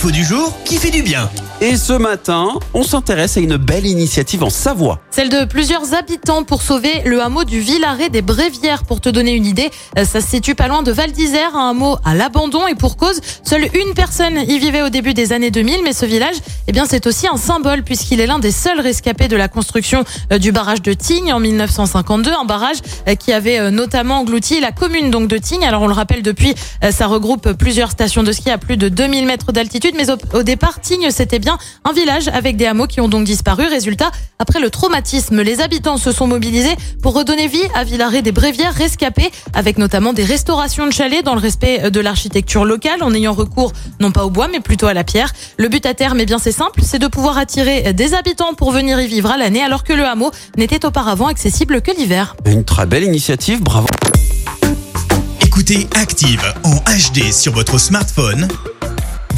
Info du jour qui fait du bien. Et ce matin, on s'intéresse à une belle initiative en Savoie. Celle de plusieurs habitants pour sauver le hameau du Villaret des Brévières. Pour te donner une idée, euh, ça se situe pas loin de Val d'Isère, un hameau à l'abandon et pour cause, seule une personne y vivait au début des années 2000. Mais ce village, eh bien, c'est aussi un symbole puisqu'il est l'un des seuls rescapés de la construction euh, du barrage de Tignes en 1952, un barrage euh, qui avait notamment englouti la commune donc de Tignes. Alors on le rappelle depuis, ça regroupe plusieurs stations de ski à plus de 2000 mètres d'altitude, mais au, au départ, Tignes c'était bien un village avec des hameaux qui ont donc disparu. Résultat, après le traumatisme, les habitants se sont mobilisés pour redonner vie à Villaret des Brévières rescapés, avec notamment des restaurations de chalets dans le respect de l'architecture locale, en ayant recours non pas au bois, mais plutôt à la pierre. Le but à terme, eh bien c'est simple, c'est de pouvoir attirer des habitants pour venir y vivre à l'année, alors que le hameau n'était auparavant accessible que l'hiver. Une très belle initiative, bravo. Écoutez Active en HD sur votre smartphone,